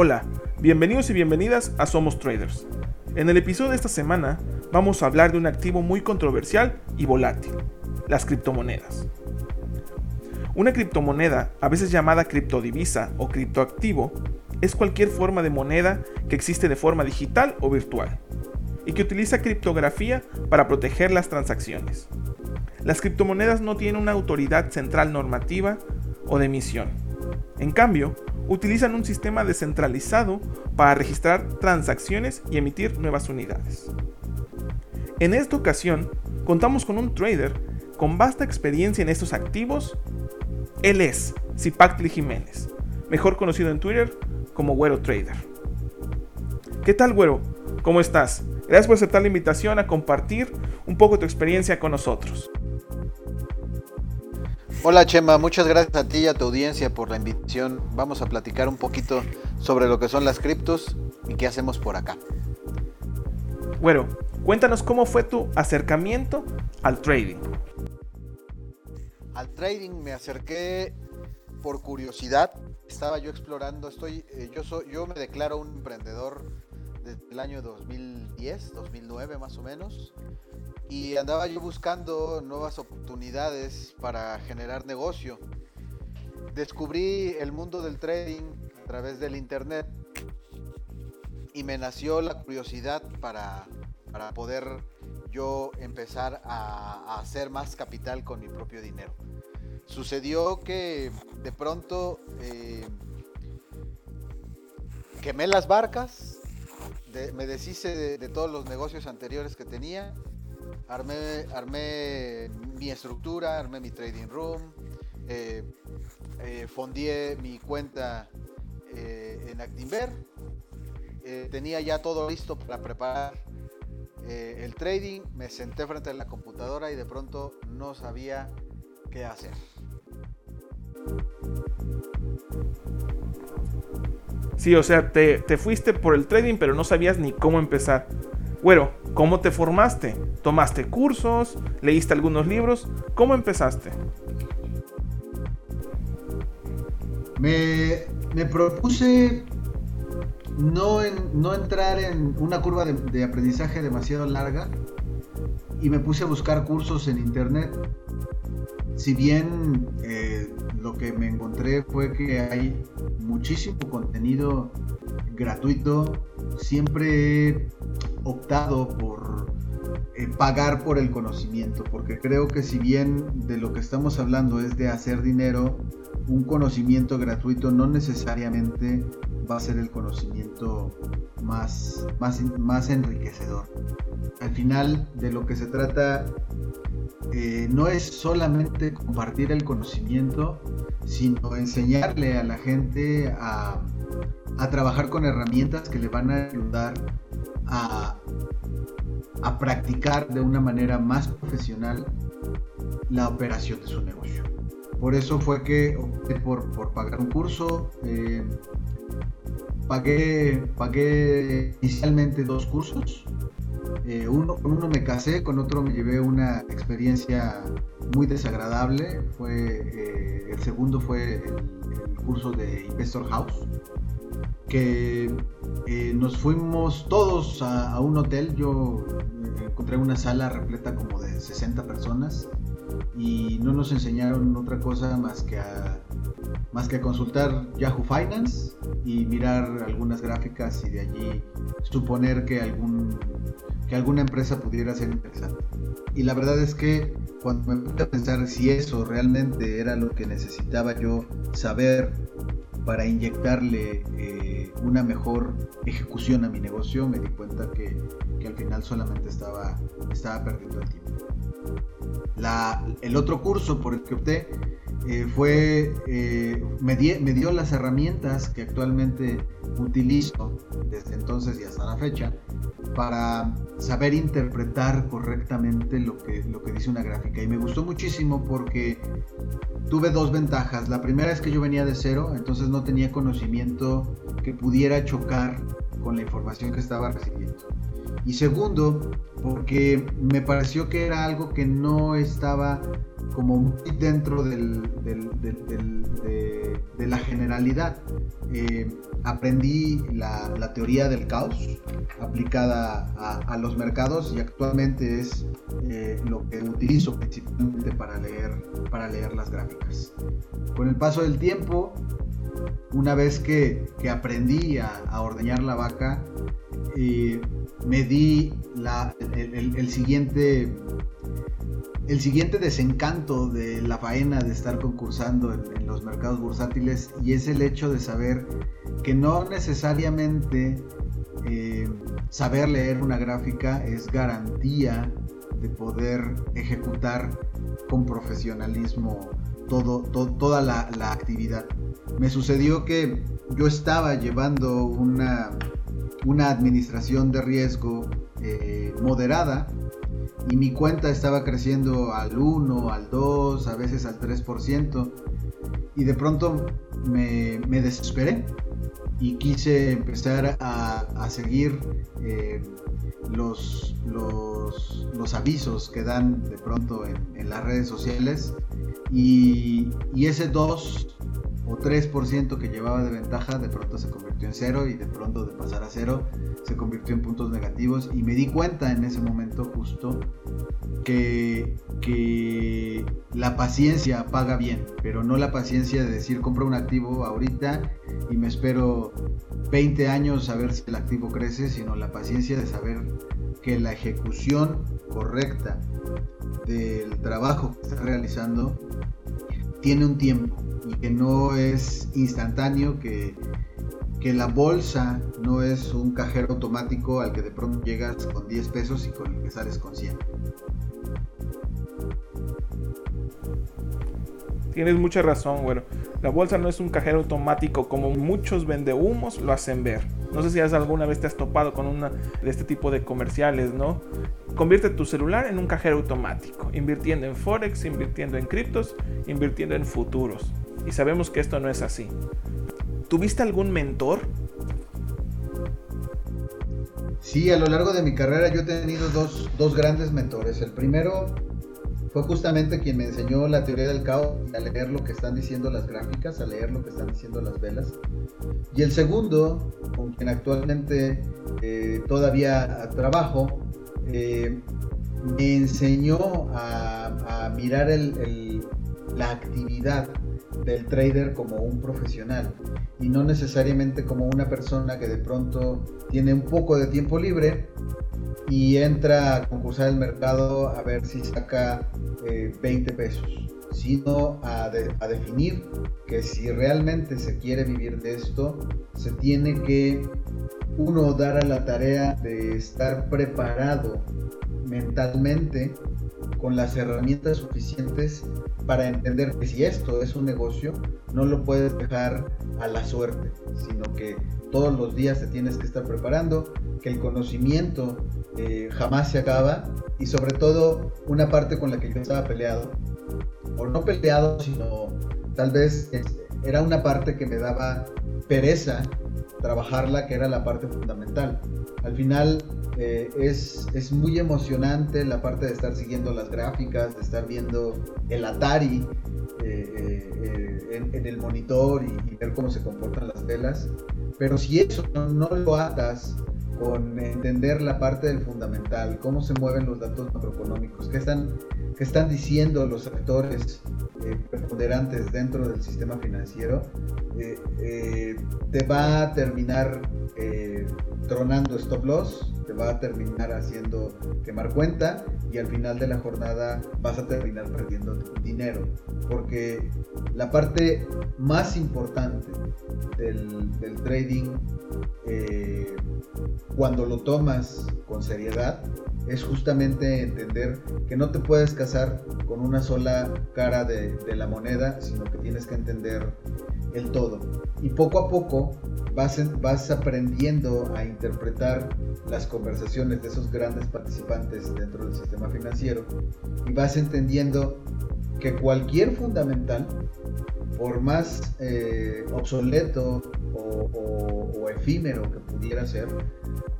Hola, bienvenidos y bienvenidas a Somos Traders. En el episodio de esta semana vamos a hablar de un activo muy controversial y volátil, las criptomonedas. Una criptomoneda, a veces llamada criptodivisa o criptoactivo, es cualquier forma de moneda que existe de forma digital o virtual y que utiliza criptografía para proteger las transacciones. Las criptomonedas no tienen una autoridad central normativa o de emisión. En cambio, utilizan un sistema descentralizado para registrar transacciones y emitir nuevas unidades. En esta ocasión, contamos con un trader con vasta experiencia en estos activos. Él es Zipactli Jiménez, mejor conocido en Twitter como Güero Trader. ¿Qué tal, Güero? ¿Cómo estás? Gracias por aceptar la invitación a compartir un poco tu experiencia con nosotros. Hola Chema, muchas gracias a ti y a tu audiencia por la invitación. Vamos a platicar un poquito sobre lo que son las criptos y qué hacemos por acá. Bueno, cuéntanos cómo fue tu acercamiento al trading. Al trading me acerqué por curiosidad. Estaba yo explorando, estoy, eh, yo soy, yo me declaro un emprendedor desde el año 2010, 2009 más o menos y andaba yo buscando nuevas oportunidades para generar negocio. Descubrí el mundo del trading a través del internet y me nació la curiosidad para, poder yo empezar a, hacer más capital con mi propio dinero. Sucedió que de pronto eh, quemé las barcas, me deshice de todos los negocios anteriores que tenía armé, armé mi estructura, armé mi trading room, eh, eh fondié mi cuenta eh, en Actinver, eh, tenía ya todo listo para preparar el trading, me senté frente a la computadora y de pronto no sabía qué hacer. Sí, o sea, te, te, fuiste por el trading, pero no sabías ni cómo empezar. Bueno, ¿cómo te formaste? ¿Tomaste cursos? ¿Leíste algunos libros? ¿Cómo empezaste? Me, propuse no, no, entrar en una curva de, aprendizaje demasiado larga y me puse a buscar cursos en internet. Si bien eh, lo que me encontré fue que hay muchísimo contenido gratuito, siempre he optado por eh, pagar por el conocimiento, porque creo que si bien de lo que estamos hablando es de hacer dinero, un conocimiento gratuito no necesariamente va a ser el conocimiento más, más, más enriquecedor. Al final de lo que se trata eh, no es solamente compartir el conocimiento, sino enseñarle a la gente a a trabajar con herramientas que le van a ayudar a, a practicar de una manera más profesional la operación de su negocio. Por eso fue que opté por, pagar un curso. Eh, pagué, pagué inicialmente dos cursos. Eh, uno, con uno me casé, con otro me llevé una experiencia muy desagradable. Fue, eh, el segundo fue el, curso de Investor House que nos fuimos todos a, un hotel. Yo encontré una sala repleta como de 60 personas y no nos enseñaron otra cosa más que a, más que consultar Yahoo Finance y mirar algunas gráficas y de allí suponer que, algún, que alguna empresa pudiera ser interesante. Y la verdad es que cuando me puse a pensar si eso realmente era lo que necesitaba yo saber para inyectarle eh, una mejor ejecución a mi negocio, me di cuenta que, al final solamente estaba, estaba perdiendo el tiempo. El otro curso por el que opté eh, fue, eh, me, dio las herramientas que actualmente utilizo desde entonces y hasta la fecha para saber interpretar correctamente lo que dice una gráfica. Y me gustó muchísimo porque tuve dos ventajas. La primera es que yo venía de cero, entonces no tenía conocimiento que pudiera chocar con la información que estaba recibiendo. Y segundo, porque me pareció que era algo que no estaba como muy dentro del, de, la generalidad. Eh, aprendí la, teoría del caos aplicada a, los mercados y actualmente es eh, lo que utilizo principalmente para leer, para leer las gráficas. Con el paso del tiempo, una vez que, aprendí a, ordeñar la vaca, me di el, siguiente el siguiente desencanto de la faena de estar concursando en, los mercados bursátiles y es el hecho de saber que no necesariamente eh, saber leer una gráfica es garantía de poder ejecutar con profesionalismo todo, toda la, actividad. Me sucedió que yo estaba llevando una, una administración de riesgo eh, moderada y mi cuenta estaba creciendo al 1, al 2, a veces al 3%. Y de pronto me, desesperé y quise empezar a, seguir eh, los, los, avisos que dan de pronto en, las redes sociales. Y, y ese 2 o 3% que llevaba de ventaja de pronto se convirtió en cero y de pronto de pasar a cero se convirtió en puntos negativos y me di cuenta en ese momento justo que, que la paciencia paga bien, pero no la paciencia de decir compro un activo ahorita y me espero 20 años a ver si el activo crece, sino la paciencia de saber que la ejecución correcta del trabajo que está realizando tiene un tiempo y que no es instantáneo, que, que la bolsa no es un cajero automático al que de pronto llegas con 10 pesos y con el que sales con 100. Tienes mucha razón, bueno. La bolsa no es un cajero automático como muchos vendehumos lo hacen ver. No sé si alguna vez te has topado con una de este tipo de comerciales, ¿no? Convierte tu celular en un cajero automático, invirtiendo en forex, invirtiendo en criptos, invirtiendo en futuros. Y sabemos que esto no es así. ¿Tuviste algún mentor? Sí, a lo largo de mi carrera yo he tenido dos, dos grandes mentores. El primero fue justamente quien me enseñó la teoría del caos, a leer lo que están diciendo las gráficas, a leer lo que están diciendo las velas. Y el segundo, con quien actualmente eh, todavía trabajo, eh, me enseñó a, mirar la actividad del trader como un profesional y no necesariamente como una persona que de pronto tiene un poco de tiempo libre y entra a concursar el mercado a ver si saca 20 eh, pesos, sino a, a definir que si realmente se quiere vivir de esto, se tiene que uno dar a la tarea de estar preparado mentalmente con las herramientas suficientes para entender que si esto es un negocio, no lo puedes dejar a la suerte, sino que todos los días te tienes que estar preparando, que el conocimiento eh, jamás se acaba y sobre todo una parte con la que yo estaba peleado, o no peleado, sino tal vez era una parte que me daba pereza trabajarla, que era la parte fundamental. Al final eh, es, es, muy emocionante la parte de estar siguiendo las gráficas, de estar viendo el Atari eh, eh, en, el monitor y, ver cómo se comportan las velas. Pero si eso no, lo atas con entender la parte del fundamental, cómo se mueven los datos macroeconómicos, qué están, qué están diciendo los actores preponderantes dentro del sistema financiero, te va a terminar tronando stop loss, te va a terminar haciendo quemar cuenta y al final de la jornada vas a terminar perdiendo dinero. Porque la parte más importante del, trading, eh, cuando lo tomas con seriedad, es justamente entender que no te puedes casar con una sola cara de, de la moneda, sino que tienes que entender el todo. Y poco a poco vas, vas aprendiendo a interpretar las conversaciones de esos grandes participantes dentro del sistema financiero y vas entendiendo que cualquier fundamental, por más eh, obsoleto o, efímero que pudiera ser,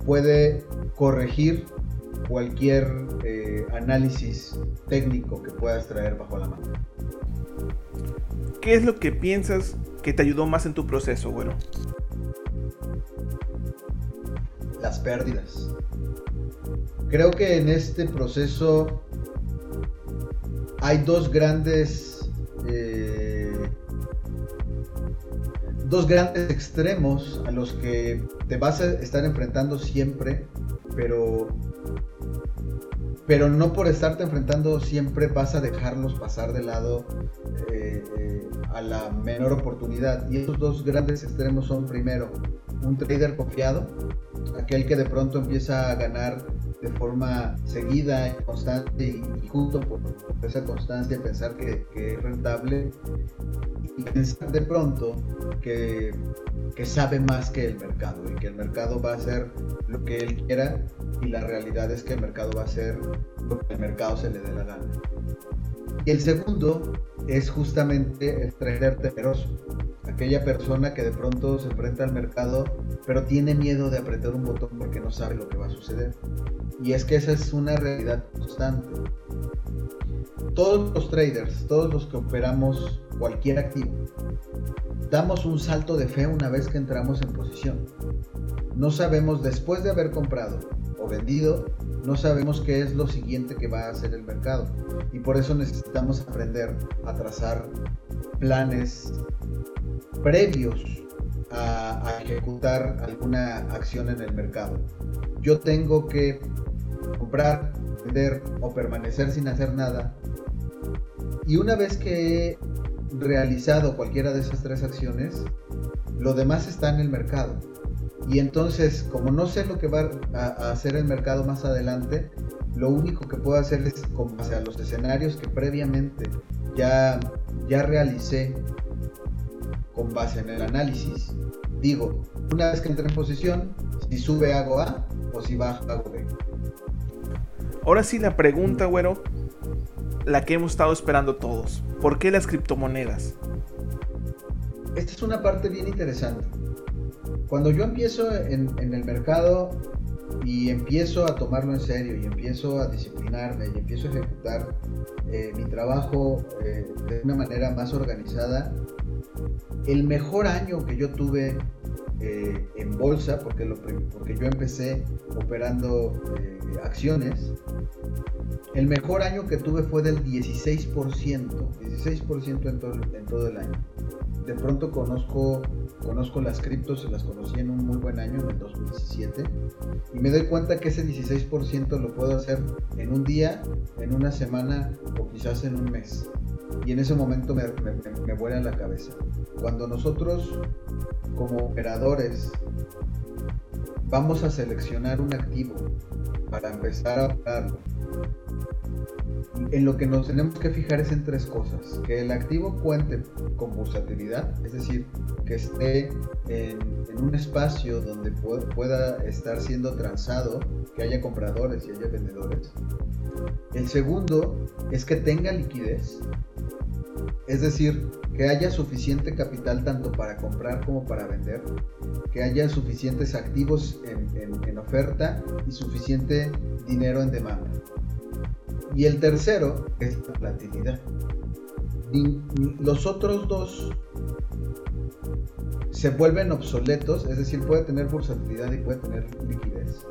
puede corregir cualquier eh, análisis técnico que puedas traer bajo la mano. ¿Qué es lo que piensas que te ayudó más en tu proceso, bueno? las pérdidas. Creo que en este proceso hay dos grandes eh, dos grandes extremos a los que te vas a estar enfrentando siempre, pero pero no por estarte enfrentando siempre vas a dejarlos pasar de lado eh, eh, a la menor oportunidad. Y esos dos grandes extremos son primero un trader confiado, aquel que de pronto empieza a ganar de forma seguida constante y, justo por, esa constancia pensar que, es rentable y pensar de pronto que, que, sabe más que el mercado y que el mercado va a hacer lo que él quiera y la realidad es que el mercado va a hacer lo que el mercado se le dé la gana. Y el segundo es justamente el trader temeroso aquella persona que de pronto se enfrenta al mercado, pero tiene miedo de apretar un botón porque no sabe lo que va a suceder. Y es que esa es una realidad constante. Todos los traders, todos los que operamos cualquier activo, damos un salto de fe una vez que entramos en posición. No sabemos después de haber comprado o vendido, no sabemos qué es lo siguiente que va a hacer el mercado. Y por eso necesitamos aprender a trazar planes previos a, ejecutar alguna acción en el mercado. Yo tengo que comprar, vender o permanecer sin hacer nada. Y una vez que he realizado cualquiera de esas tres acciones, lo demás está en el mercado. Y entonces, como no sé lo que va a, hacer el mercado más adelante, lo único que puedo hacer es, con base a los escenarios que previamente ya, ya realicé con base en el análisis. Digo, una vez que entre en posición, si sube hago A o si baja hago B. Ahora sí la pregunta, güero, la que hemos estado esperando todos. ¿Por qué las criptomonedas? Esta es una parte bien interesante. Cuando yo empiezo en, el mercado y empiezo a tomarlo en serio y empiezo a disciplinarme y empiezo a ejecutar eh, mi trabajo eh, de una manera más organizada, el mejor año que yo tuve eh, en bolsa, porque, yo empecé operando acciones, el mejor año que tuve fue del 16%, 16% en en todo el año. De pronto conozco, conozco las criptos, las conocí en un muy buen año, en el 2017, y me doy cuenta que ese 16% lo puedo hacer en un día, en una semana o quizás en un mes. Y en ese momento me, me, vuela la cabeza. Cuando nosotros como operadores vamos a seleccionar un activo para empezar a operarlo, en lo que nos tenemos que fijar es en tres cosas. Que el activo cuente con versatilidad, es decir, que esté en, un espacio donde pueda estar siendo transado, que haya compradores y haya vendedores. El segundo es que tenga liquidez, es decir, que haya suficiente capital tanto para comprar como para vender, que haya suficientes activos en, oferta y suficiente dinero en demanda. Y el tercero es la volatilidad. Los otros dos se vuelven obsoletos, es decir, puede tener versatilidad y puede tener liquidez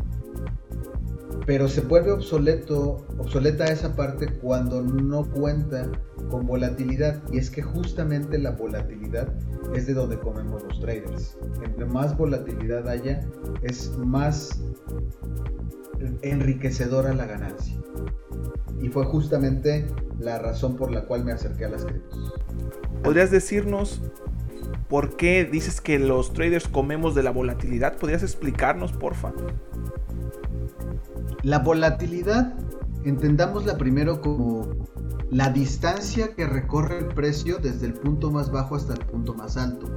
pero se vuelve obsoleto, obsoleta esa parte cuando no cuenta con volatilidad. Y es que justamente la volatilidad es de donde comemos los traders. Entre más volatilidad haya, es más enriquecedora la ganancia. Y fue justamente la razón por la cual me acerqué a las criptos. ¿Podrías decirnos por qué dices que los traders comemos de la volatilidad? ¿Podrías explicarnos, porfa? La volatilidad, entendámosla primero como la distancia que recorre el precio desde el punto más bajo hasta el punto más alto.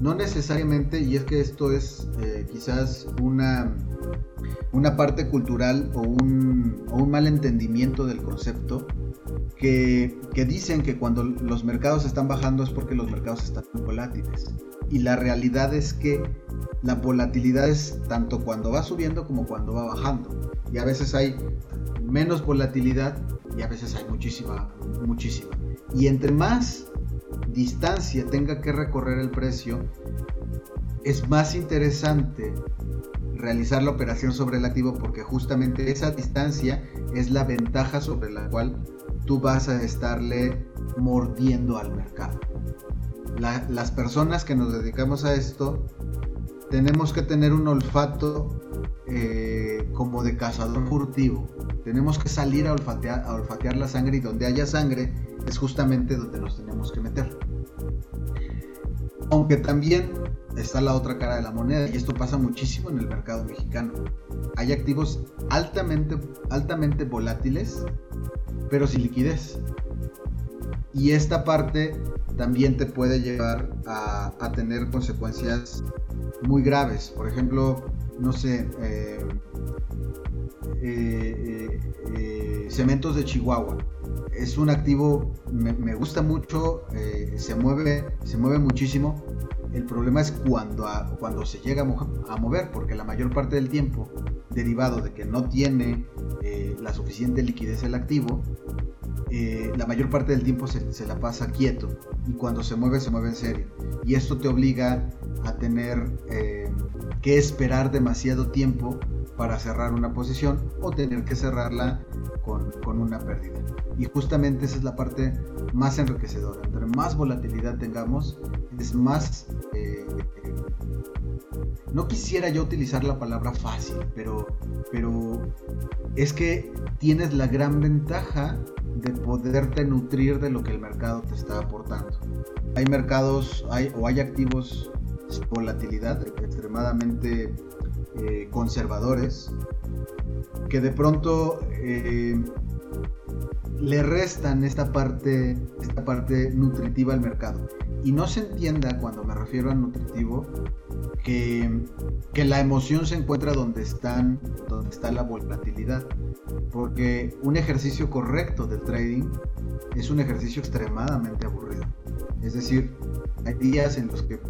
No necesariamente, y es que esto es eh, quizás una, una parte cultural o un, o un mal entendimiento del concepto, que, que, dicen que cuando los mercados están bajando es porque los mercados están volátiles. Y la realidad es que la volatilidad es tanto cuando va subiendo como cuando va bajando y a veces hay menos volatilidad y a veces hay muchísima, muchísima. Y entre más distancia tenga que recorrer el precio, es más interesante realizar la operación sobre el activo porque justamente esa distancia es la ventaja sobre la cual tú vas a estarle mordiendo al mercado. las personas que nos dedicamos a esto tenemos que tener un olfato eh, como de cazador furtivo. Tenemos que salir a olfatear, a la sangre y donde haya sangre es justamente donde nos tenemos que meter. Aunque también está la otra cara de la moneda y esto pasa muchísimo en el mercado mexicano. Hay activos altamente, altamente volátiles, pero sin liquidez. Y esta parte también te puede llevar a, tener consecuencias muy graves. Por ejemplo, no sé, eh, eh, eh, cementos de Chihuahua. Es un activo, me, gusta mucho, se, mueve, se mueve muchísimo, el problema es cuando, cuando se llega a, mover, porque la mayor parte del tiempo, derivado de que no tiene la suficiente liquidez el activo, eh, la mayor parte del tiempo se, la pasa quieto y cuando se mueve se mueve en serio. Y esto te obliga a tener eh, que esperar demasiado tiempo para cerrar una posición o tener que cerrarla con, con, una pérdida. Y justamente esa es la parte más enriquecedora. Entre más volatilidad tengamos, es más... Eh, no quisiera yo utilizar la palabra fácil, pero, pero es que tienes la gran ventaja de poderte nutrir de lo que el mercado te está aportando. Hay mercados hay, o hay activos volatilidad extremadamente eh, conservadores que de pronto eh, le restan esta parte, esta parte nutritiva al mercado. Y no se entienda cuando me refiero a nutritivo que, que, la emoción se encuentra donde, están, donde está la volatilidad. Porque un ejercicio correcto del trading es un ejercicio extremadamente aburrido. Es decir, hay días en los que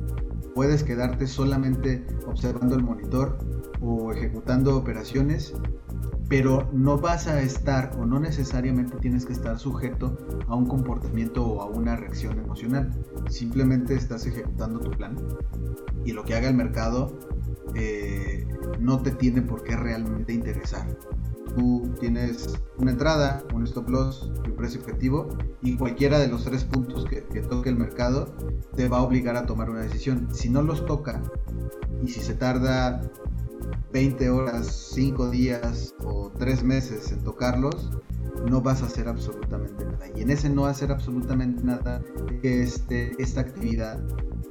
puedes quedarte solamente observando el monitor o ejecutando operaciones pero no vas a estar o no necesariamente tienes que estar sujeto a un comportamiento o a una reacción emocional. Simplemente estás ejecutando tu plan y lo que haga el mercado eh, no te tiene por qué realmente interesar. Tú tienes una entrada, un stop loss y un precio objetivo y cualquiera de los tres puntos que, que toque el mercado te va a obligar a tomar una decisión. Si no los toca y si se tarda 20 horas, 5 días o 3 meses en tocarlos, no vas a hacer absolutamente nada. Y en ese no hacer absolutamente nada, este, esta actividad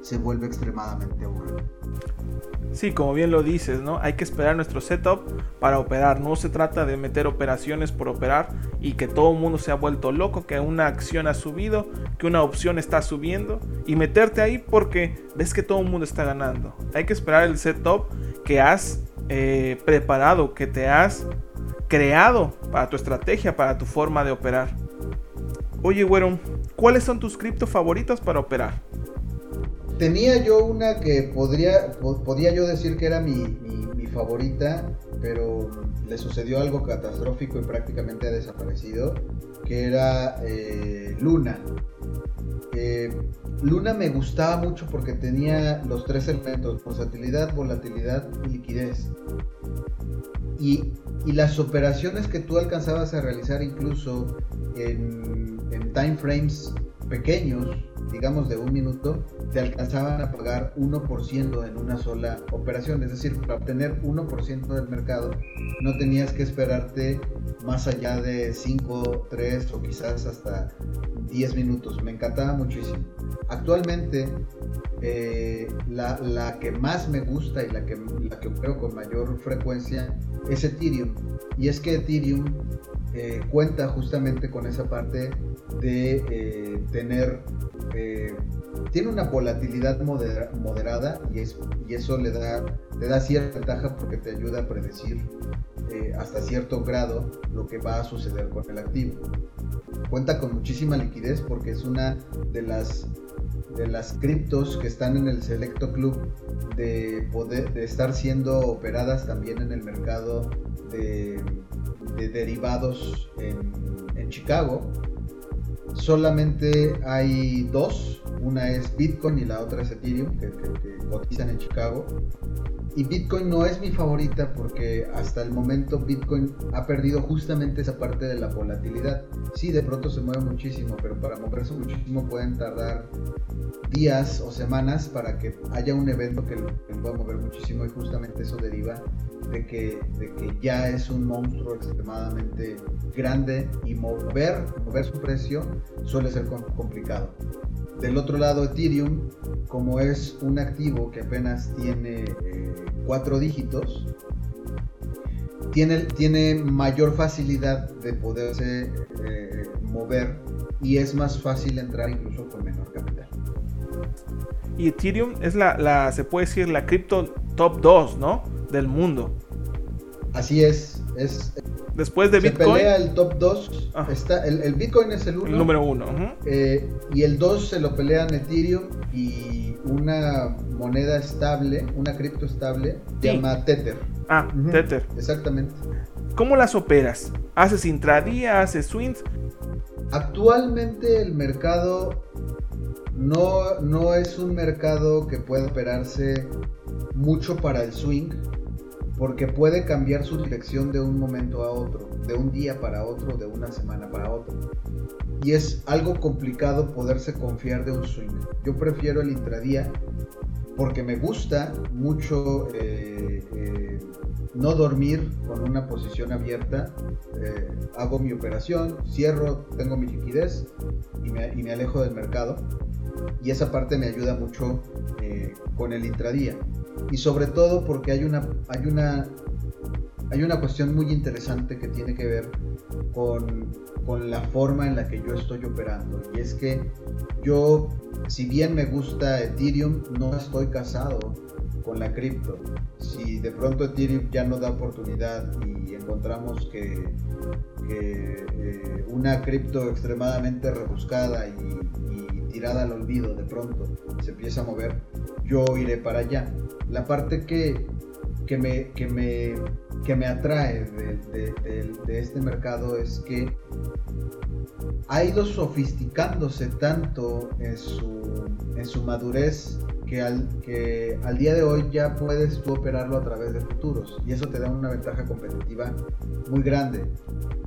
se vuelve extremadamente aburrida. Sí, como bien lo dices, ¿no? Hay que esperar nuestro setup para operar. No se trata de meter operaciones por operar y que todo el mundo se ha vuelto loco, que una acción ha subido, que una opción está subiendo y meterte ahí porque ves que todo el mundo está ganando. Hay que esperar el setup que has eh, preparado, que te has creado para tu estrategia, para tu forma de operar. Oye, güero, ¿cuáles son tus cripto favoritas para operar? Tenía yo una que podría, podía yo decir que era mi, favorita, pero le sucedió algo catastrófico y prácticamente ha desaparecido, que era eh, Luna. Eh, Luna me gustaba mucho porque tenía los tres elementos, versatilidad, volatilidad y liquidez. Y, las operaciones que tú alcanzabas a realizar incluso en, en time frames pequeños, digamos de un minuto, te alcanzaban a pagar 1% en una sola operación. Es decir, para obtener 1% del mercado no tenías que esperarte más allá de 5, 3 o quizás hasta 10 minutos. Me encantaba muchísimo. Actualmente, eh, la, que más me gusta y la que, la que opero con mayor frecuencia es Ethereum. Y es que Ethereum eh, cuenta justamente con esa parte de eh, tener tiene una volatilidad moderada y, es, y eso le da, le da cierta ventaja porque te ayuda a predecir eh, hasta cierto grado lo que va a suceder con el activo. Cuenta con muchísima liquidez porque es una de las de las criptos que están en el selecto club de poder de estar siendo operadas también en el mercado de, derivados en, Chicago. Solamente hay dos, una es Bitcoin y la otra es Ethereum, que, cotizan en Chicago. y Bitcoin no es mi favorita porque hasta el momento Bitcoin ha perdido justamente esa parte de la volatilidad. Sí, de pronto se mueve muchísimo, pero para moverse muchísimo pueden tardar días o semanas para que haya un evento que lo, pueda mover muchísimo y justamente eso deriva de que, de que ya es un monstruo extremadamente grande y mover, mover su precio suele ser complicado. Del otro lado, Ethereum, como es un activo que apenas tiene eh, cuatro dígitos, tiene, mayor facilidad de poderse eh, mover y es más fácil entrar incluso con menor capital. Y Ethereum es la, la se puede decir, la cripto top 2, ¿no? Del mundo. Así es, es Después de Bitcoin. Se pelea el top 2. Está, el, Bitcoin es el 1. El número 1. Eh, y el 2 se lo pelean Ethereum y una moneda estable, una cripto estable, se llama Tether. Ah, Tether. Exactamente. ¿Cómo las operas? ¿Haces intradía? ¿Haces swings? Actualmente el mercado no, no es un mercado que pueda operarse mucho para el swing porque puede cambiar su dirección de un momento a otro, de un día para otro, de una semana para otro. Y es algo complicado poderse confiar de un swing. Yo prefiero el intradía porque me gusta mucho eh, eh, no dormir con una posición abierta. Eh, hago mi operación, cierro, tengo mi liquidez y me, y me, alejo del mercado. Y esa parte me ayuda mucho con el intradía y sobre todo porque hay una, hay una, hay una cuestión muy interesante que tiene que ver con, con, la forma en la que yo estoy operando. Y es que yo, si bien me gusta Ethereum, no estoy casado con la cripto. Si de pronto Ethereum ya no da oportunidad y encontramos que, eh, una cripto extremadamente rebuscada y, tirada al olvido de pronto se empieza a mover, yo iré para allá. La parte que, que, me, que, me, que me atrae de, de, este mercado es que ha ido sofisticándose tanto en su, en su madurez que al, día de hoy ya puedes tú operarlo a través de futuros y eso te da una ventaja competitiva muy grande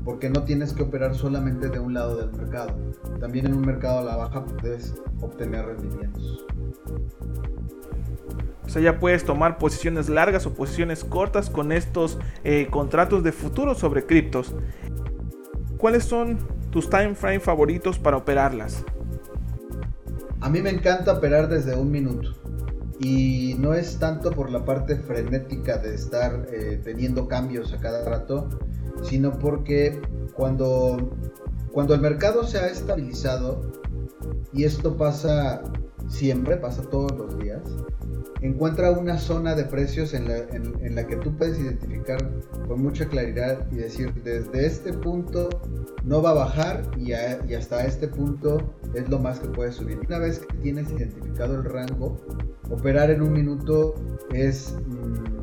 porque no tienes que operar solamente de un lado del mercado también en un mercado a la baja puedes obtener rendimientos o sea, ya puedes tomar posiciones largas o posiciones cortas con estos eh, contratos de futuro sobre criptos. ¿Cuáles son tus time frame favoritos para operarlas? A mí me encanta operar desde un minuto. Y no es tanto por la parte frenética de estar eh, teniendo cambios a cada rato, sino porque cuando, cuando el mercado se ha estabilizado, y esto pasa siempre, pasa todos los días, encuentra una zona de precios en la, en, la, que tú puedes identificar con mucha claridad y decir, desde este punto no va a bajar y, hasta este punto es lo más que puede subir. Una vez que tienes identificado el rango, operar en un minuto es... Mm,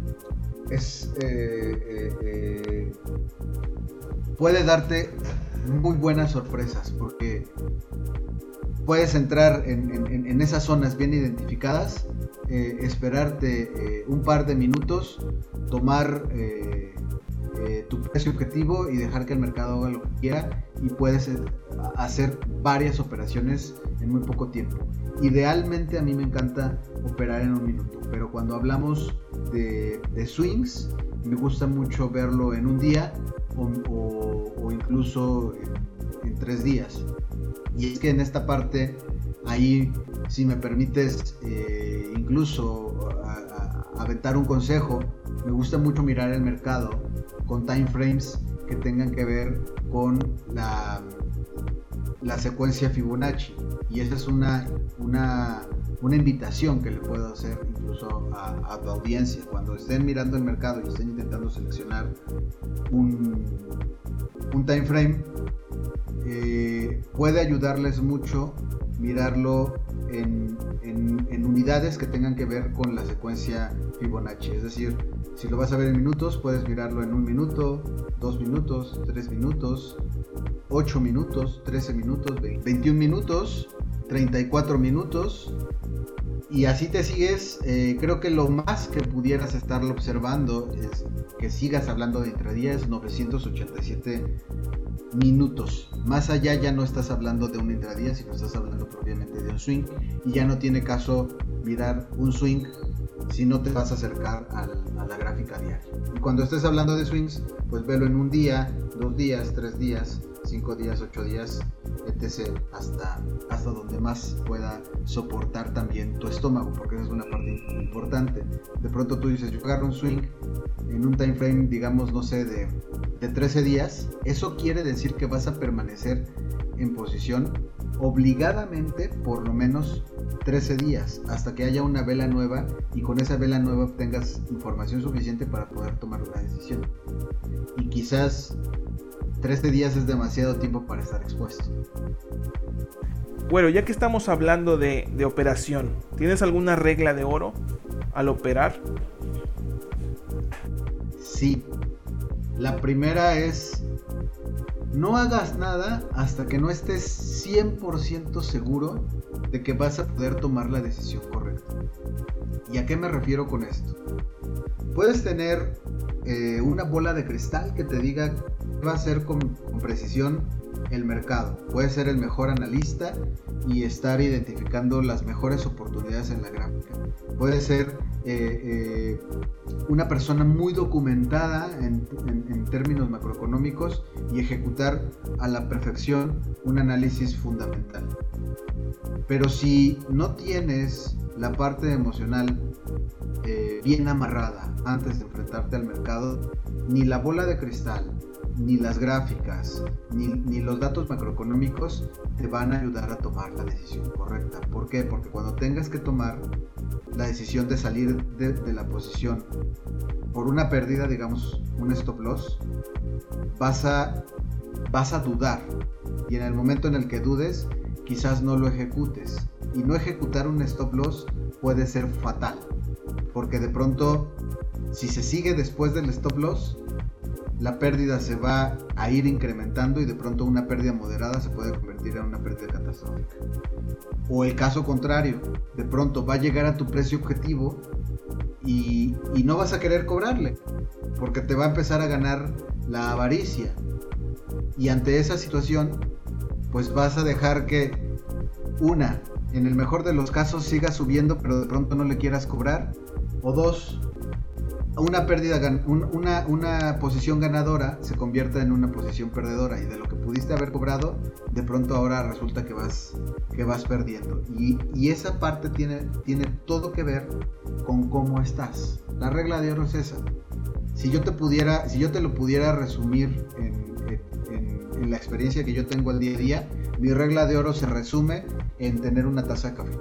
es eh, eh, eh, puede darte muy buenas sorpresas porque puedes entrar en, esas zonas bien identificadas eh, esperarte eh, un par de minutos, tomar eh, tu precio objetivo y dejar que el mercado haga lo que quiera y puedes hacer varias operaciones en muy poco tiempo. Idealmente a mí me encanta operar en un minuto, pero cuando hablamos de, swings, me gusta mucho verlo en un día o, incluso en tres días. Y es que en esta parte ahí, si me permites eh, incluso aventar un consejo, me gusta mucho mirar el mercado con time frames que tengan que ver con la, la secuencia Fibonacci. Y esa es una, una, una invitación que le puedo hacer incluso a, tu audiencia. Cuando estén mirando el mercado y estén intentando seleccionar un, un time frame, eh, puede ayudarles mucho mirarlo en, unidades que tengan que ver con la secuencia Fibonacci. Es decir, si lo vas a ver en minutos, puedes mirarlo en un minuto, dos minutos, tres minutos, ocho minutos, 13 minutos, 21 minutos, 34 minutos y así te sigues, eh, creo que lo más que pudieras estarlo observando es que sigas hablando de intradía es 987 minutos. Más allá ya no estás hablando de un intradía, sino estás hablando propiamente de un swing y ya no tiene caso mirar un swing si no te vas a acercar a la gráfica diaria. Y cuando estés hablando de swings, pues velo en un día, dos días, tres días, cinco días, ocho días, etc. Hasta, hasta donde más pueda soportar también tu estómago, porque esa es una parte importante. De pronto tú dices, yo agarro un swing en un time frame, digamos, no sé, de, de 13 días, eso quiere decir que vas a permanecer en posición obligadamente por lo menos 13 días hasta que haya una vela nueva y con esa vela nueva obtengas información suficiente para poder tomar una decisión. Y quizás 13 días es demasiado tiempo para estar expuesto. Bueno, ya que estamos hablando de, de operación, ¿tienes alguna regla de oro al operar? Sí. La primera es no hagas nada hasta que no estés 100% seguro de que vas a poder tomar la decisión correcta. ¿Y a qué me refiero con esto? Puedes tener eh, una bola de cristal que te diga va a ser con, precisión el mercado. Puedes ser el mejor analista y estar identificando las mejores oportunidades en la gráfica. Puede ser eh, eh, una persona muy documentada en, en, términos macroeconómicos y ejecutar a la perfección un análisis fundamental. Pero si no tienes la parte emocional eh, bien amarrada antes de enfrentarte al mercado, ni la bola de cristal, ni las gráficas, ni, los datos macroeconómicos te van a ayudar a tomar la decisión correcta. ¿Por qué? Porque cuando tengas que tomar la decisión de salir de, la posición por una pérdida, digamos, un stop loss, vas a, vas a dudar. Y en el momento en el que dudes, quizás no lo ejecutes. Y no ejecutar un stop loss puede ser fatal. Porque de pronto, si se sigue después del stop loss, la pérdida se va a ir incrementando y de pronto una pérdida moderada se puede convertir en una pérdida catastrófica. O el caso contrario, de pronto va a llegar a tu precio objetivo y, no vas a querer cobrarle, porque te va a empezar a ganar la avaricia. Y ante esa situación, pues vas a dejar que una, en el mejor de los casos, siga subiendo, pero de pronto no le quieras cobrar. O dos, una pérdida, una, una posición ganadora se convierta en una posición perdedora y de lo que pudiste haber cobrado, de pronto ahora resulta que vas, que vas perdiendo. Y, esa parte tiene, tiene todo que ver con cómo estás. La regla de oro es esa. Si yo te pudiera, si yo te lo pudiera resumir en, en la experiencia que yo tengo al día a día, mi regla de oro se resume en tener una taza de café.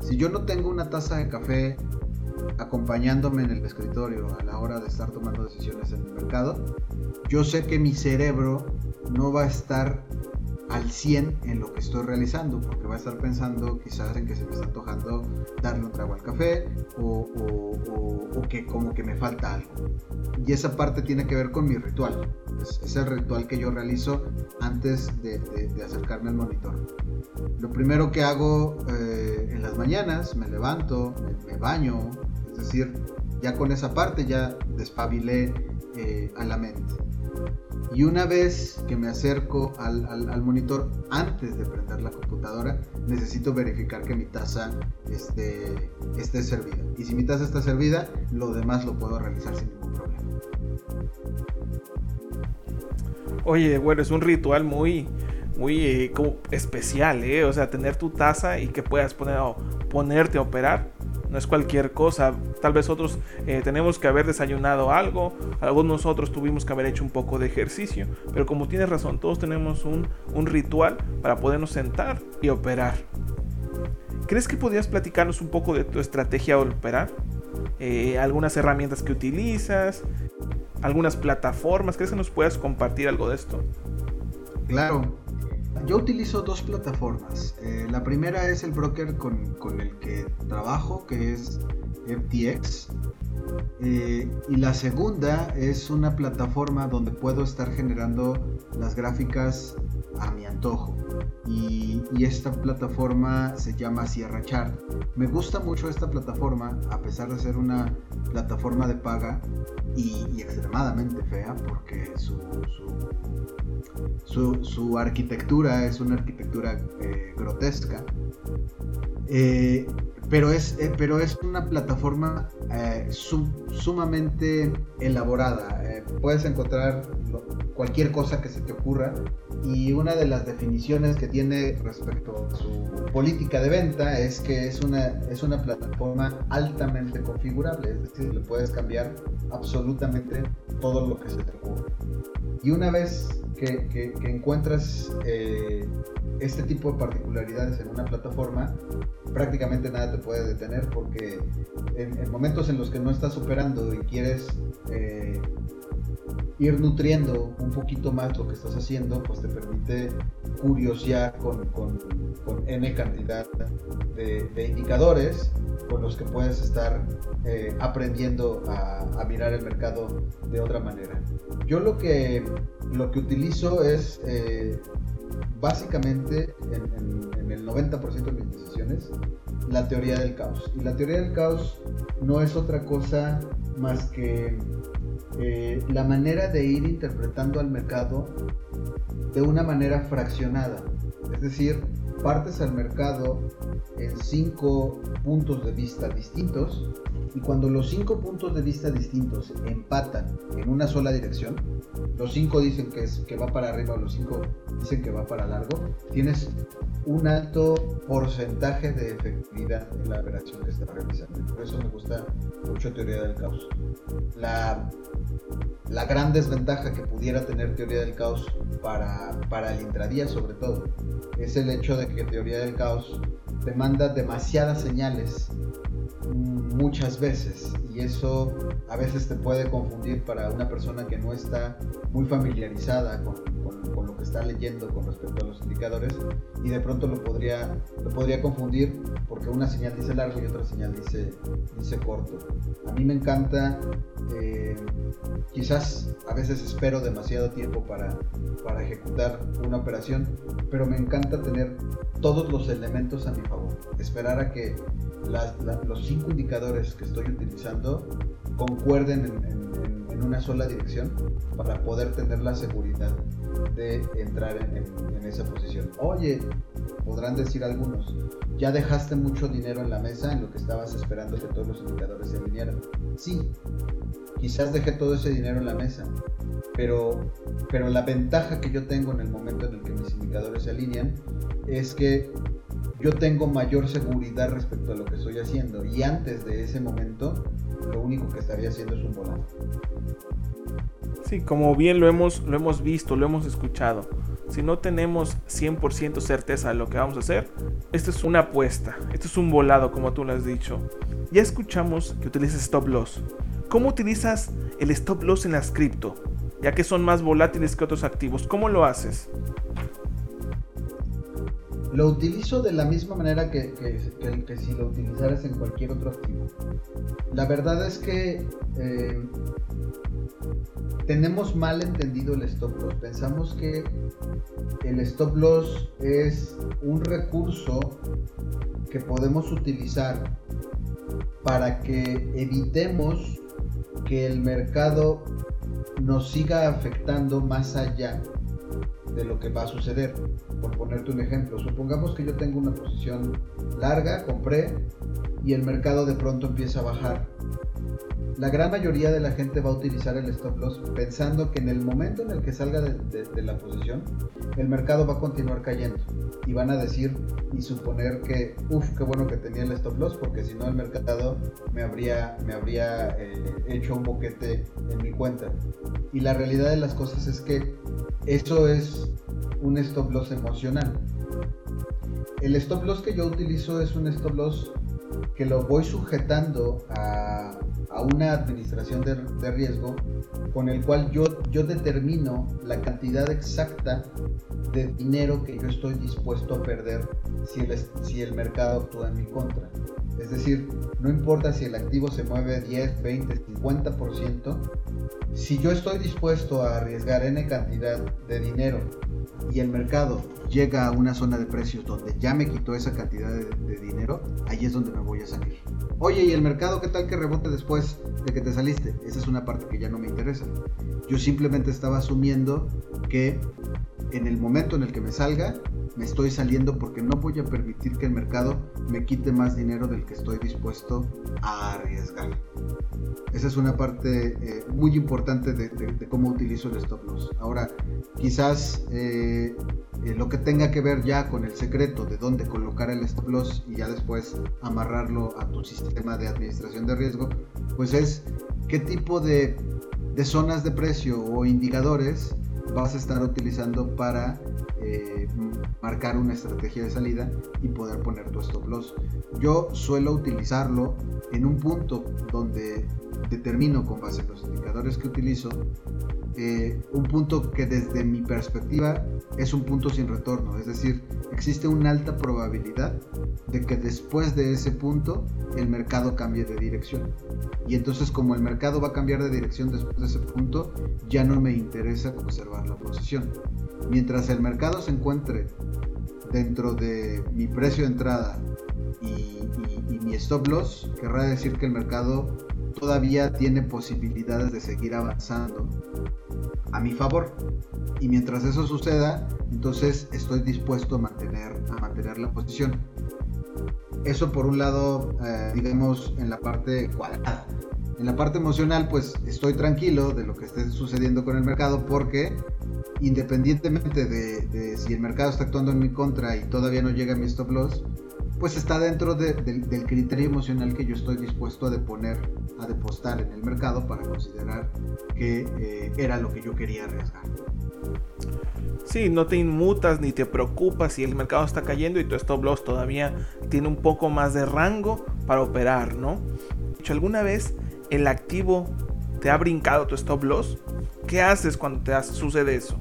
Si yo no tengo una taza de café acompañándome en el escritorio a la hora de estar tomando decisiones en el mercado, yo sé que mi cerebro no va a estar al 100 en lo que estoy realizando, porque va a estar pensando quizás en que se me está antojando darle un trago al café o, que como que me falta algo. Y esa parte tiene que ver con mi ritual, es, el ritual que yo realizo antes de, acercarme al monitor. Lo primero que hago eh, en las mañanas, me levanto, me baño, decir, ya con esa parte ya despabilé eh, a la mente. Y una vez que me acerco al, monitor antes de prender la computadora, necesito verificar que mi taza esté, esté servida. Y si mi taza está servida, lo demás lo puedo realizar sin ningún problema. Oye, bueno, es un ritual muy, muy eh, especial, ¿eh? O sea, tener tu taza y que puedas poner, ponerte a operar no es cualquier cosa. Tal vez otros eh, tenemos que haber desayunado algo, algunos otros tuvimos que haber hecho un poco de ejercicio, pero como tienes razón, todos tenemos un, ritual para podernos sentar y operar. ¿Crees que podrías platicarnos un poco de tu estrategia al operar? Eh, algunas herramientas que utilizas, algunas plataformas, ¿crees que nos puedas compartir algo de esto? Claro, yo utilizo dos plataformas. Eh, la primera es el broker con, el que trabajo, que es FTX. Eh, y la segunda es una plataforma donde puedo estar generando las gráficas a mi antojo. Y, esta plataforma se llama Sierra Chart. Me gusta mucho esta plataforma, a pesar de ser una plataforma de paga y, extremadamente fea, porque su, su, arquitectura es una arquitectura eh, grotesca. Eh, pero es, eh, pero es una plataforma sumamente elaborada. puedes encontrar cualquier cosa que se te ocurra y una de las definiciones que tiene respecto a su política de venta es que es una, es una plataforma altamente configurable, es decir, le puedes cambiar absolutamente todo lo que se te ocurra. Y una vez que, que, encuentras eh, este tipo de particularidades en una plataforma, prácticamente nada te puede detener porque en, momentos en los que no estás operando y quieres eh, ir nutriendo un poquito más lo que estás haciendo, pues te permite curiosear con, con, N cantidad de, indicadores con los que puedes estar eh, aprendiendo a, mirar el mercado de otra manera. Yo lo que, lo que utilizo es eh, básicamente en, en el 90% de mis decisiones la teoría del caos. Y la teoría del caos no es otra cosa más que eh, la manera de ir interpretando al mercado de una manera fraccionada. Es decir, partes al mercado en cinco puntos de vista distintos y cuando los cinco puntos de vista distintos empatan en una sola dirección, los cinco dicen que, es, que va para arriba o los cinco dicen que va para largo, tienes un alto porcentaje de efectividad en la operación que está realizando. Por eso me gusta mucho teoría del caos. La, la gran desventaja que pudiera tener teoría del caos para, para el intradía sobre todo es el hecho de que teoría del caos te manda demasiadas señales muchas veces y eso a veces te puede confundir para una persona que no está muy familiarizada con, lo que está leyendo con respecto a los indicadores y de pronto lo podría, lo podría confundir porque una señal dice largo y otra señal dice, dice corto. A mí me encanta, eh, quizás a veces espero demasiado tiempo para, para ejecutar una operación, pero me encanta tener todos los elementos a mi favor. Esperar a que los cinco indicadores que estoy utilizando concuerden en, una sola dirección para poder tener la seguridad de entrar en, esa posición. Oye, podrán decir algunos, ya dejaste mucho dinero en la mesa en lo que estabas esperando que todos los indicadores se alinearan. Sí, quizás dejé todo ese dinero en la mesa, pero, pero la ventaja que yo tengo en el momento en el que mis indicadores se alinean es que yo tengo mayor seguridad respecto a lo que estoy haciendo y antes de ese momento lo único que estaría haciendo es un volante. Sí, como bien lo hemos, lo hemos visto, lo hemos escuchado. Si no tenemos 100% certeza de lo que vamos a hacer, esto es una apuesta, esto es un volado como tú lo has dicho. Ya escuchamos que utilizas stop loss. ¿Cómo utilizas el stop loss en las cripto? Ya que son más volátiles que otros activos. ¿Cómo lo haces? Lo utilizo de la misma manera que, que, si lo utilizaras en cualquier otro activo. La verdad es que eh, tenemos mal entendido el stop loss. Pensamos que el stop loss es un recurso que podemos utilizar para que evitemos que el mercado nos siga afectando más allá de lo que va a suceder. Por ponerte un ejemplo, supongamos que yo tengo una posición larga, compré y el mercado de pronto empieza a bajar la gran mayoría de la gente va a utilizar el stop loss pensando que en el momento en el que salga de, la posición, el mercado va a continuar cayendo. Y van a decir y suponer que, uff, qué bueno que tenía el stop loss, porque si no el mercado me habría, me habría eh, hecho un boquete en mi cuenta. Y la realidad de las cosas es que eso es un stop loss emocional. El stop loss que yo utilizo es un stop loss que lo voy sujetando a a una administración de, riesgo con el cual yo, yo determino la cantidad exacta de dinero que yo estoy dispuesto a perder si el, si el mercado actúa en mi contra. Es decir, no importa si el activo se mueve 10, 20, 50%, si yo estoy dispuesto a arriesgar n cantidad de dinero y el mercado llega a una zona de precios donde ya me quitó esa cantidad de, dinero, ahí es donde me voy a salir. Oye, ¿y el mercado qué tal que rebote después de que te saliste? Esa es una parte que ya no me interesa. Yo simplemente estaba asumiendo que en el momento en el que me salga, me estoy saliendo porque no voy a permitir que el mercado me quite más dinero del que estoy dispuesto a arriesgar. Esa es una parte eh, muy importante de, cómo utilizo el stop loss. Ahora, quizás eh, eh, lo que tenga que ver ya con el secreto de dónde colocar el stop loss y ya después amarrarlo a tu sistema de administración de riesgo, pues es qué tipo de, de zonas de precio o indicadores vas a estar utilizando para eh, marcar una estrategia de salida y poder poner tu stop loss. Yo suelo utilizarlo en un punto donde determino con base en los indicadores que utilizo eh, un punto que desde mi perspectiva es un punto sin retorno, es decir, existe una alta probabilidad de que después de ese punto el mercado cambie de dirección. Y entonces como el mercado va a cambiar de dirección después de ese punto, ya no me interesa conservar la posición. Mientras el mercado se encuentre dentro de mi precio de entrada y, mi stop loss, querrá decir que el mercado todavía tiene posibilidades de seguir avanzando a mi favor. Y mientras eso suceda, entonces estoy dispuesto a mantener, a mantener la posición. Eso por un lado, eh, digamos, en la parte cuadrada. En la parte emocional, pues estoy tranquilo de lo que esté sucediendo con el mercado porque independientemente de, de si el mercado está actuando en mi contra y todavía no llega a mi stop loss, pues está dentro del criterio emocional que yo estoy dispuesto a deponer, a depositar en el mercado para considerar que eh, era lo que yo quería arriesgar. Sí, no te inmutas ni te preocupas si el mercado está cayendo y tu stop loss todavía tiene un poco más de rango para operar, ¿no? ¿Alguna vez el activo te ha brincado tu stop loss? ¿Qué haces cuando te sucede eso?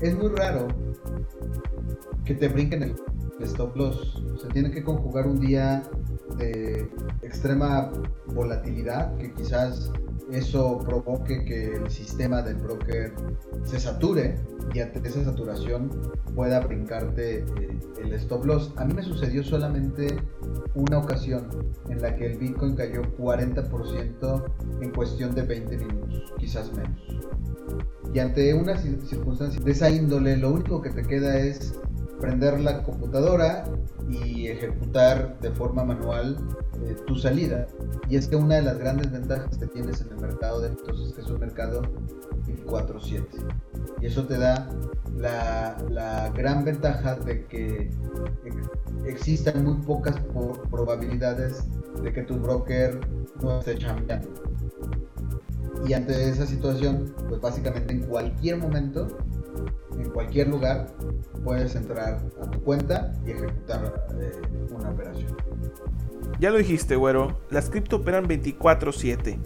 Es muy raro que te brinquen el, stop loss. Se tiene que conjugar un día de extrema volatilidad, que quizás eso provoque que el sistema del broker se sature y ante esa saturación pueda brincarte eh, el stop loss. A mí me sucedió solamente una ocasión en la que el Bitcoin cayó 40% en cuestión de 20 minutos, quizás menos. Y ante una circunstancia de esa índole, lo único que te queda es prender la computadora y ejecutar de forma manual eh, tu salida. Y es que una de las grandes ventajas que tienes en el mercado de estos es que es un mercado 24/7. Y eso te da la, la, gran ventaja de que existan muy pocas probabilidades de que tu broker no esté cambiando. Y ante esa situación, pues básicamente en cualquier momento, en cualquier lugar, puedes entrar a tu cuenta y ejecutar eh, una operación. Ya lo dijiste, güero, las cripto operan 24/7.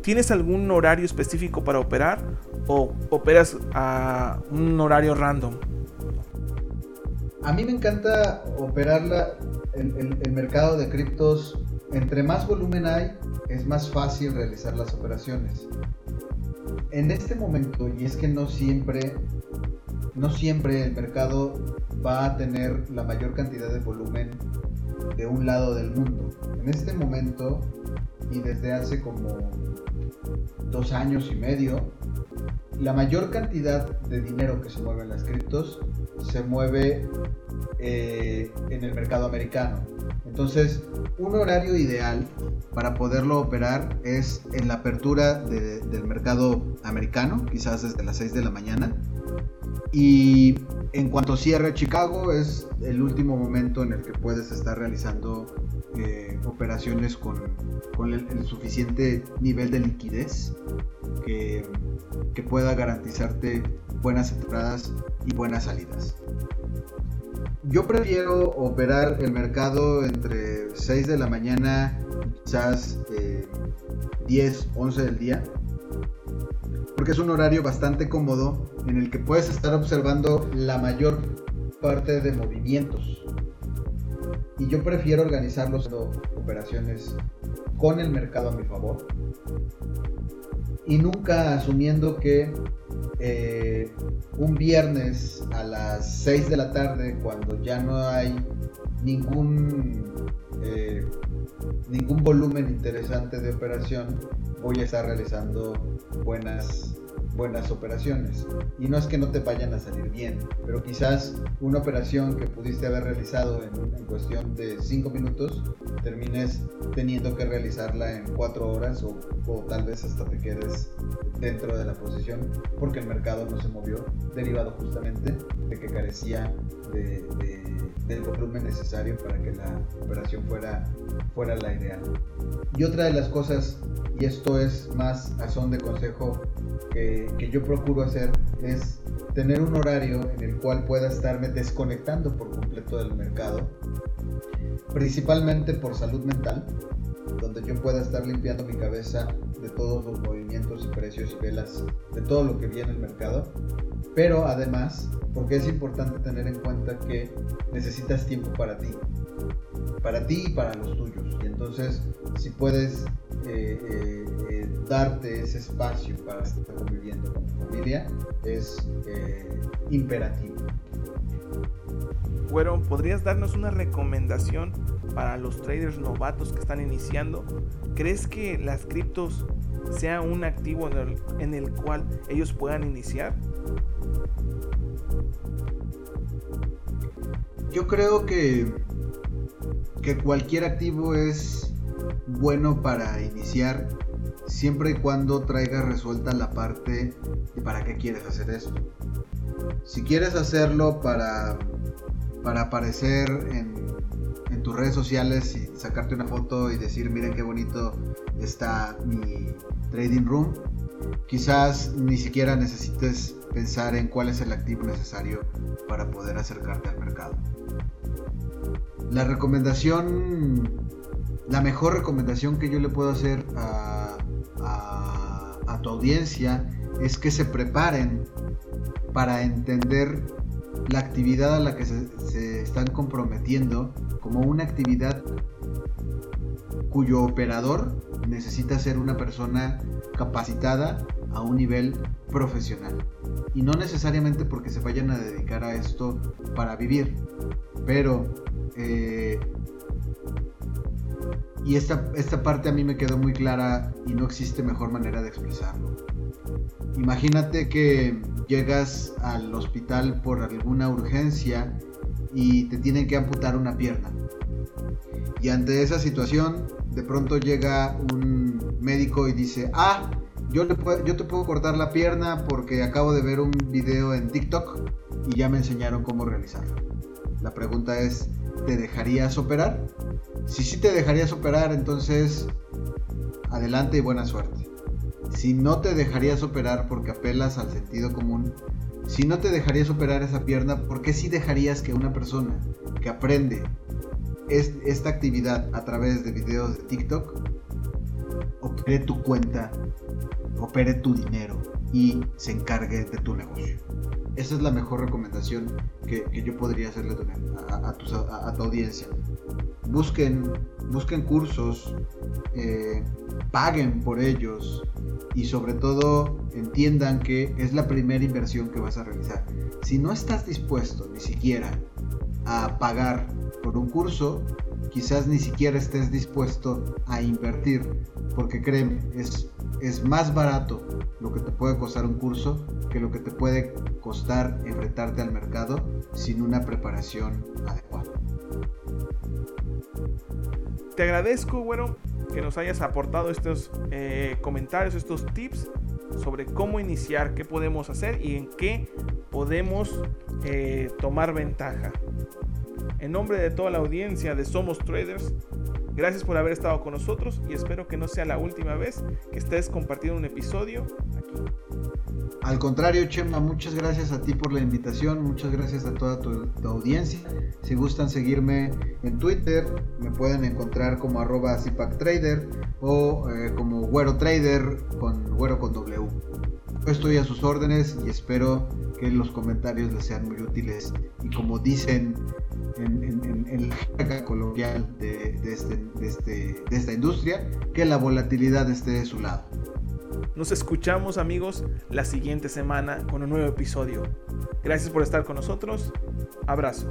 ¿Tienes algún horario específico para operar o operas a un horario random? A mí me encanta operar el, el mercado de criptos. Entre más volumen hay, es más fácil realizar las operaciones. En este momento, y es que no siempre no siempre el mercado va a tener la mayor cantidad de volumen de un lado del mundo. En este momento y desde hace como dos años y medio, la mayor cantidad de dinero que se mueve en las criptos se mueve eh, en el mercado americano. Entonces, un horario ideal para poderlo operar es en la apertura del mercado americano, quizás desde las 6 de la mañana, y en cuanto cierre Chicago, es el último momento en el que puedes estar realizando eh, operaciones con, el, suficiente nivel de liquidez que, que pueda garantizarte buenas entradas y buenas salidas. Yo prefiero operar el mercado entre 6 de la mañana, quizás 10, eh, 11 del día, porque es un horario bastante cómodo en el que puedes estar observando la mayor parte de movimientos. Y yo prefiero organizar las operaciones con el mercado a mi favor y nunca asumiendo que eh, un viernes a las 6 de la tarde, cuando ya no hay ningún, eh, ningún volumen interesante de operación, voy a estar realizando buenas buenas operaciones. Y no es que no te vayan a salir bien, pero quizás una operación que pudiste haber realizado en, cuestión de 5 minutos, termines teniendo que realizarla en 4 horas o, o, tal vez hasta te quedes dentro de la posición porque el mercado no se movió, derivado justamente de que carecía de, de, del volumen necesario para que la operación fuera, fuera la ideal. Y otra de las cosas, y esto es más a son de consejo que, que, yo procuro hacer es tener un horario en el cual pueda estarme desconectando por completo del mercado, principalmente por salud mental, donde yo pueda estar limpiando mi cabeza de todos los movimientos y precios y velas, de todo lo que viene el mercado, pero además, porque es importante tener en cuenta que necesitas tiempo para ti, para ti y para los tuyos, y entonces si puedes eh, eh, eh, darte ese espacio para estar conviviendo con tu familia es imperativo. Bueno, ¿podrías darnos una recomendación para los traders novatos que están iniciando? ¿Crees que las criptos sea un activo en el, en el cual ellos puedan iniciar? Yo creo que, que cualquier activo es bueno para iniciar siempre y cuando traiga resuelta la parte de para qué quieres hacer eso. Si quieres hacerlo para, para aparecer en, en tus redes sociales y sacarte una foto y decir miren qué bonito está mi trading room, quizás ni siquiera necesites pensar en cuál es el activo necesario para poder acercarte al mercado. La recomendación la mejor recomendación que yo le puedo hacer a, tu audiencia es que se preparen para entender la actividad a la que se están comprometiendo como una actividad cuyo operador necesita ser una persona capacitada a un nivel profesional. Y no necesariamente porque se vayan a dedicar a esto para vivir, pero eh, y esta, esta parte a mí me quedó muy clara y no existe mejor manera de expresarlo. Imagínate que llegas al hospital por alguna urgencia y te tienen que amputar una pierna. Y ante esa situación, de pronto llega un médico y dice, ah, yo, te puedo cortar la pierna porque acabo de ver un video en TikTok y ya me enseñaron cómo realizarlo. La pregunta es, ¿te dejarías operar? Si sí te dejarías operar, entonces adelante y buena suerte. Si no te dejarías operar porque apelas al sentido común, si no te dejarías operar esa pierna, ¿por qué sí dejarías que una persona que aprende esta actividad a través de videos de TikTok opere tu cuenta, opere tu dinero y se encargue de tu negocio? Esa es la mejor recomendación que, que yo podría hacerle a, tu, a tu audiencia busquen, busquen cursos, eh, paguen por ellos y sobre todo entiendan que es la primera inversión que vas a realizar. Si no estás dispuesto ni siquiera a pagar por un curso, quizás ni siquiera estés dispuesto a invertir, porque créeme, es, es más barato lo que te puede costar un curso que lo que te puede costar enfrentarte al mercado sin una preparación adecuada. Te agradezco, bueno, que nos hayas aportado estos eh, comentarios, estos tips sobre cómo iniciar, qué podemos hacer y en qué podemos eh, tomar ventaja. En nombre de toda la audiencia de Somos Traders, gracias por haber estado con nosotros y espero que no sea la última vez que estés compartiendo un episodio aquí. Al contrario, Chema, muchas gracias a ti por la invitación, muchas gracias a toda tu, audiencia. Si gustan seguirme en Twitter, me pueden encontrar como arroba Trader o eh, como Güero Trader con Güero con W. estoy a sus órdenes y espero que los comentarios les sean muy útiles y como dicen en, en, la carga coloquial este, este, de esta industria, que la volatilidad esté de su lado. Nos escuchamos amigos la siguiente semana con un nuevo episodio. Gracias por estar con nosotros. Abrazo.